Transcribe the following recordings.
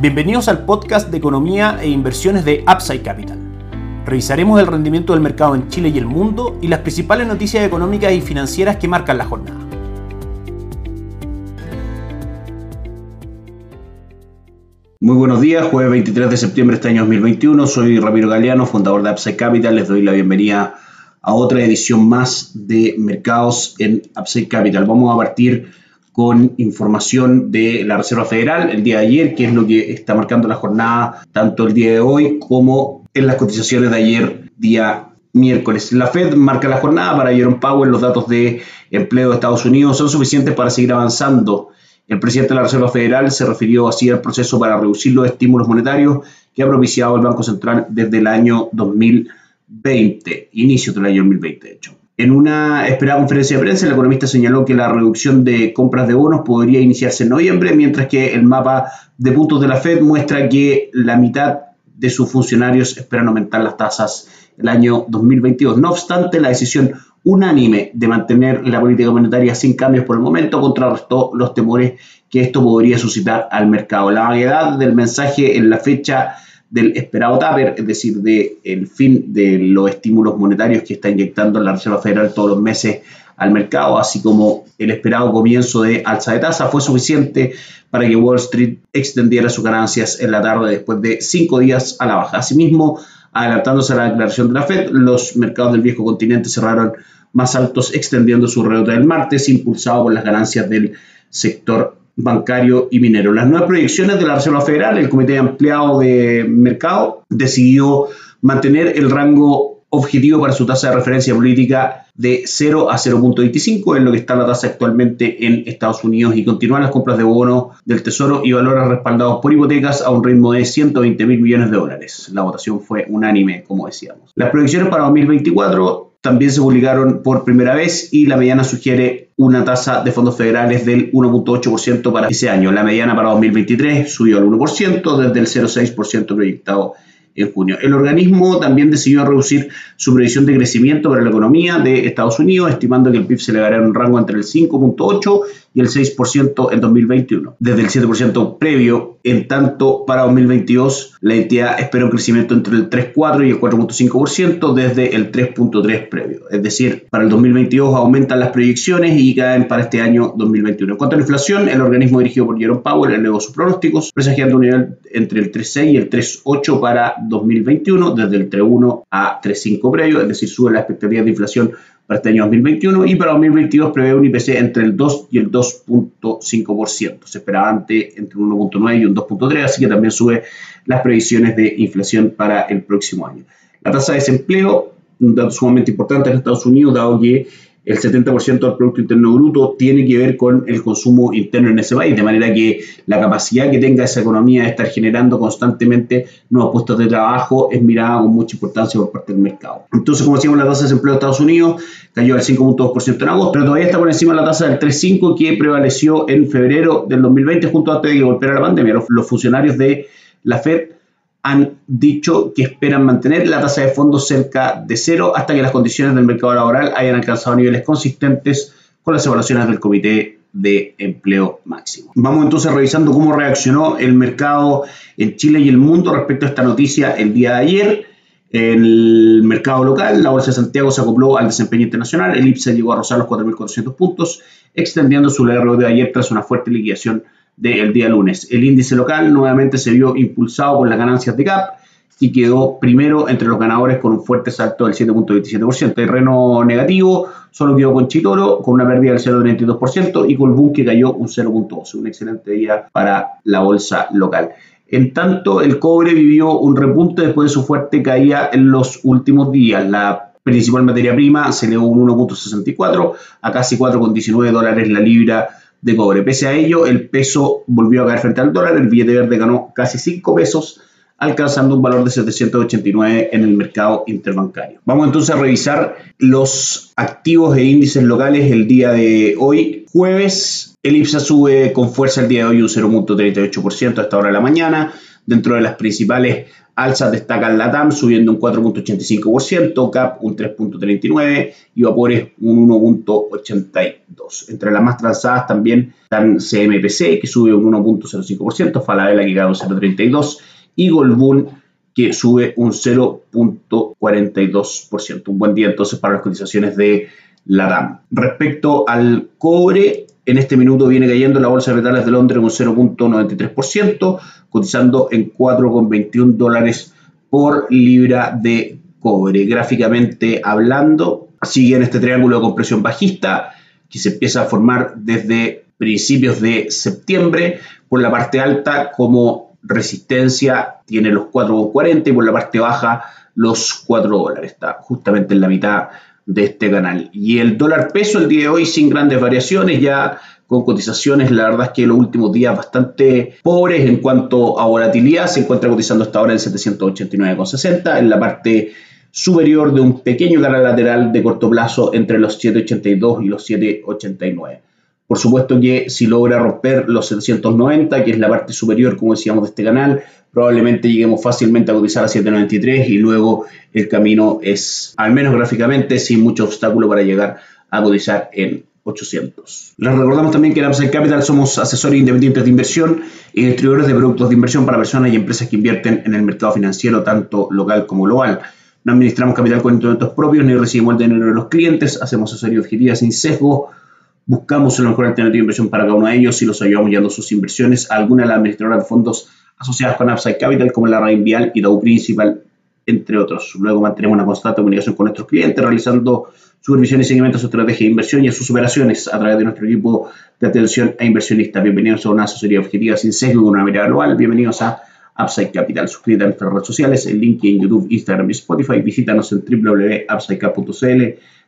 Bienvenidos al podcast de economía e inversiones de Upside Capital. Revisaremos el rendimiento del mercado en Chile y el mundo y las principales noticias económicas y financieras que marcan la jornada. Muy buenos días, jueves 23 de septiembre de este año 2021. Soy Ramiro Galeano, fundador de Upside Capital. Les doy la bienvenida a otra edición más de mercados en Upside Capital. Vamos a partir con información de la Reserva Federal el día de ayer, que es lo que está marcando la jornada tanto el día de hoy como en las cotizaciones de ayer, día miércoles. La Fed marca la jornada para Jerome Powell. Los datos de empleo de Estados Unidos son suficientes para seguir avanzando. El presidente de la Reserva Federal se refirió así al proceso para reducir los estímulos monetarios que ha propiciado el Banco Central desde el año 2020, inicio del año 2020, de hecho. En una esperada conferencia de prensa, el economista señaló que la reducción de compras de bonos podría iniciarse en noviembre, mientras que el mapa de puntos de la Fed muestra que la mitad de sus funcionarios esperan aumentar las tasas el año 2022. No obstante, la decisión unánime de mantener la política monetaria sin cambios por el momento contrarrestó los temores que esto podría suscitar al mercado. La variedad del mensaje en la fecha del esperado taper, es decir, del el fin de los estímulos monetarios que está inyectando la Reserva Federal todos los meses al mercado, así como el esperado comienzo de alza de tasa, fue suficiente para que Wall Street extendiera sus ganancias en la tarde después de cinco días a la baja. Asimismo, adelantándose a la declaración de la Fed, los mercados del viejo continente cerraron más altos extendiendo su rebote del martes, impulsado por las ganancias del sector bancario y minero. Las nuevas proyecciones de la Reserva Federal, el Comité Ampliado de Mercado, decidió mantener el rango objetivo para su tasa de referencia política de 0 a 0.25, en lo que está la tasa actualmente en Estados Unidos, y continuar las compras de bonos del Tesoro y valores respaldados por hipotecas a un ritmo de 120 mil millones de dólares. La votación fue unánime, como decíamos. Las proyecciones para 2024 también se publicaron por primera vez y la mediana sugiere una tasa de fondos federales del 1.8% para ese año. La mediana para 2023 subió al 1% desde el 0.6% proyectado en junio. El organismo también decidió reducir su previsión de crecimiento para la economía de Estados Unidos, estimando que el PIB se elevará en un rango entre el 5.8 y el 6% en 2021, desde el 7% previo. En tanto, para 2022, la entidad espera un crecimiento entre el 3.4 y el 4.5% desde el 3.3 previo. Es decir, para el 2022 aumentan las proyecciones y caen para este año 2021. En cuanto a la inflación, el organismo dirigido por Jerome Powell elevó sus pronósticos, presagiando un nivel entre el 3.6 y el 3.8 para 2021, desde el 3.1 a 3.5 previo, es decir, sube la expectativa de inflación para este año 2021 y para 2022 prevé un IPC entre el 2 y el 2.5%. Se esperaba antes entre un 1.9 y un 2.3, así que también sube las previsiones de inflación para el próximo año. La tasa de desempleo, un dato sumamente importante en Estados Unidos, dado que el 70% del Producto Interno Bruto tiene que ver con el consumo interno en ese país, de manera que la capacidad que tenga esa economía de estar generando constantemente nuevos puestos de trabajo es mirada con mucha importancia por parte del mercado. Entonces, como decíamos, la tasa de desempleo de Estados Unidos cayó al 5.2% en agosto, pero todavía está por encima de la tasa del 3.5% que prevaleció en febrero del 2020, junto antes de que golpeara la pandemia. los funcionarios de la Fed han dicho que esperan mantener la tasa de fondos cerca de cero hasta que las condiciones del mercado laboral hayan alcanzado niveles consistentes con las evaluaciones del Comité de Empleo Máximo. Vamos entonces revisando cómo reaccionó el mercado en Chile y el mundo respecto a esta noticia el día de ayer. En el mercado local, la Bolsa de Santiago se acopló al desempeño internacional, el IPSA llegó a rozar los 4.400 puntos, extendiendo su LRO de ayer tras una fuerte liquidación del día lunes. El índice local nuevamente se vio impulsado por las ganancias de CAP y quedó primero entre los ganadores con un fuerte salto del 7.27%. Terreno negativo solo quedó con Chitoro con una pérdida del 0.32% y Colbún que cayó un 0.12%. Un excelente día para la bolsa local. En tanto, el cobre vivió un repunte después de su fuerte caída en los últimos días. La principal materia prima se elevó un 1.64 a casi 4.19 dólares la libra de cobre. Pese a ello, el peso volvió a caer frente al dólar, el billete verde ganó casi 5 pesos, alcanzando un valor de 789 en el mercado interbancario. Vamos entonces a revisar los activos e índices locales el día de hoy, jueves. El IPSA sube con fuerza el día de hoy un 0.38% a esta hora de la mañana, Dentro de las principales alzas destacan LATAM subiendo un 4.85%, CAP un 3.39% y Vapores un 1.82%. Entre las más transadas también están CMPC que sube un 1.05%, Falabella que cae un 0.32% y Golbun que sube un 0.42%. Un buen día entonces para las cotizaciones de LATAM. Respecto al cobre, en este minuto viene cayendo la bolsa de metales de Londres un 0.93%, cotizando en 4,21 dólares por libra de cobre. Gráficamente hablando, sigue en este triángulo de compresión bajista que se empieza a formar desde principios de septiembre. Por la parte alta, como resistencia, tiene los 4,40 y por la parte baja, los 4 dólares. Está justamente en la mitad de este canal. Y el dólar peso el día de hoy sin grandes variaciones, ya con cotizaciones, la verdad es que los últimos días bastante pobres en cuanto a volatilidad, se encuentra cotizando hasta ahora en 789,60, en la parte superior de un pequeño canal lateral de corto plazo entre los 782 y los 789. Por supuesto que si logra romper los 790, que es la parte superior, como decíamos, de este canal, probablemente lleguemos fácilmente a cotizar a 793 y luego el camino es, al menos gráficamente, sin mucho obstáculo para llegar a cotizar en 800. Les recordamos también que en Upside Capital somos asesores independientes de inversión y distribuidores de productos de inversión para personas y empresas que invierten en el mercado financiero, tanto local como global. No administramos capital con instrumentos propios ni recibimos el dinero de los clientes, hacemos asesoría objetiva sin sesgo, buscamos una mejor alternativa de inversión para cada uno de ellos y los ayudamos guiando sus inversiones a alguna de las administradoras de fondos asociadas con Upside Capital como la Rainvial y Dow Principal, entre otros. Luego mantenemos una constante comunicación con nuestros clientes realizando supervisión y seguimiento a su estrategia de inversión y a sus operaciones a través de nuestro equipo de atención a inversionistas. Bienvenidos a una asesoría objetiva sin sesgo con una mirada global. Bienvenidos a Upside Capital. Suscríbete a nuestras redes sociales, el link en YouTube, Instagram y Spotify. Visítanos en www.upsidecap.cl.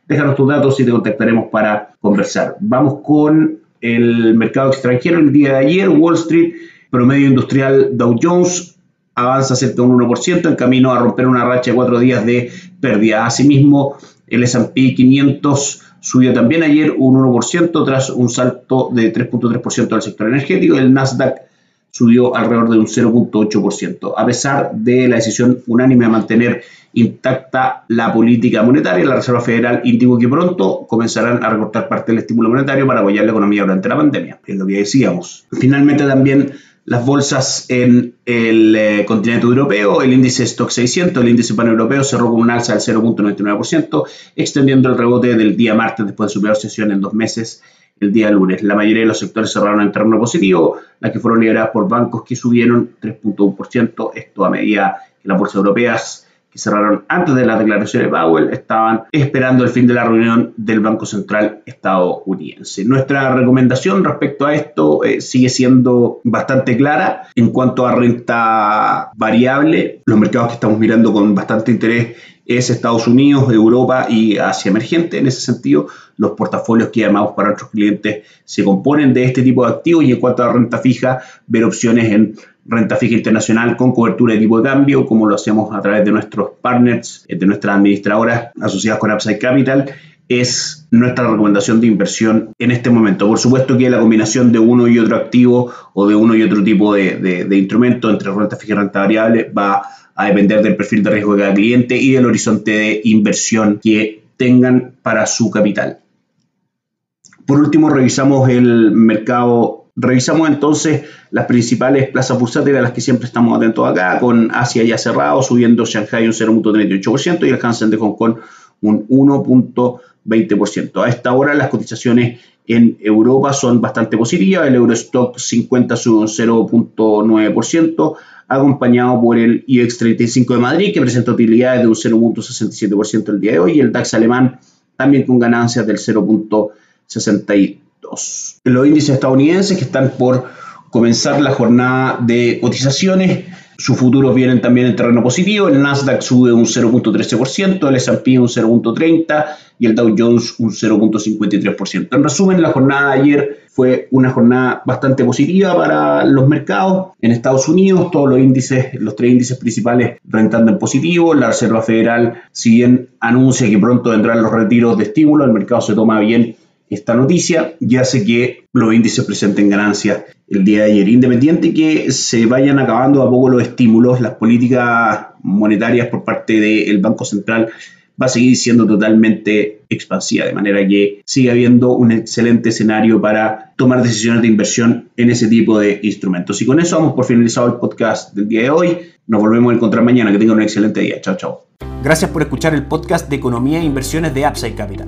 Déjanos tus datos y te contactaremos para conversar. Vamos con el mercado extranjero. El día de ayer, Wall Street, promedio industrial Dow Jones avanza cerca de un 1% en camino a romper una racha de cuatro días de pérdida. Asimismo, el S&P 500 subió también ayer un 1% tras un salto de 3.3% del sector energético. El Nasdaq subió alrededor de un 0.8%. A pesar de la decisión unánime de mantener intacta la política monetaria, la Reserva Federal indicó que pronto comenzarán a recortar parte del estímulo monetario para apoyar la economía durante la pandemia, es lo que decíamos. Finalmente también las bolsas en el eh, continente europeo, el índice Stock 600, el índice paneuropeo cerró con un alza del 0.99%, extendiendo el rebote del día martes después de su peor sesión en dos meses el día lunes. La mayoría de los sectores cerraron en terreno positivo, las que fueron lideradas por bancos que subieron 3.1%, esto a medida que las bolsas europeas que cerraron antes de la declaración de Powell estaban esperando el fin de la reunión del Banco Central estadounidense. Nuestra recomendación respecto a esto eh, sigue siendo bastante clara en cuanto a renta variable. Los mercados que estamos mirando con bastante interés es Estados Unidos, Europa y Asia emergente. En ese sentido, los portafolios que armamos para nuestros clientes se componen de este tipo de activos y en cuanto a renta fija, ver opciones en renta fija internacional con cobertura de tipo de cambio, como lo hacemos a través de nuestros partners, eh, de nuestras administradoras asociadas con Upside Capital, es nuestra recomendación de inversión en este momento. Por supuesto que la combinación de uno y otro activo o de uno y otro tipo de, de, instrumento entre renta fija y renta variable va a depender del perfil de riesgo de cada cliente y del horizonte de inversión que tengan para su capital. Por último, revisamos el mercado Revisamos entonces las principales plazas bursátiles a las que siempre estamos atentos acá, con Asia ya cerrado, subiendo Shanghai un 0.38% y el Hansen de Hong Kong un 1.20%. A esta hora las cotizaciones en Europa son bastante positivas, el Eurostock 50 sube un 0.9%, acompañado por el IBEX 35 de Madrid, que presenta utilidades de un 0.67% el día de hoy, y el DAX alemán también con ganancias del 0.62%. Los índices estadounidenses que están por comenzar la jornada de cotizaciones, sus futuros vienen también en terreno positivo. El Nasdaq sube un 0.13%, el S&P un 0.30% y el Dow Jones un 0.53%. En resumen, la jornada de ayer fue una jornada bastante positiva para los mercados. En Estados Unidos, todos los índices, los tres índices principales rentando en positivo. La Reserva Federal, si bien anuncia que pronto vendrán los retiros de estímulo, el mercado se toma bien esta noticia y hace que los índices presenten ganancias el día de ayer. Independiente que se vayan acabando a poco los estímulos, las políticas monetarias por parte del Banco Central va a seguir siendo totalmente expansiva, de manera que sigue habiendo un excelente escenario para tomar decisiones de inversión en ese tipo de instrumentos. Y con eso vamos por finalizado el podcast del día de hoy. Nos volvemos a encontrar mañana. Que tengan un excelente día. Chao, chao. Gracias por escuchar el podcast de Economía e Inversiones de Upside Capital.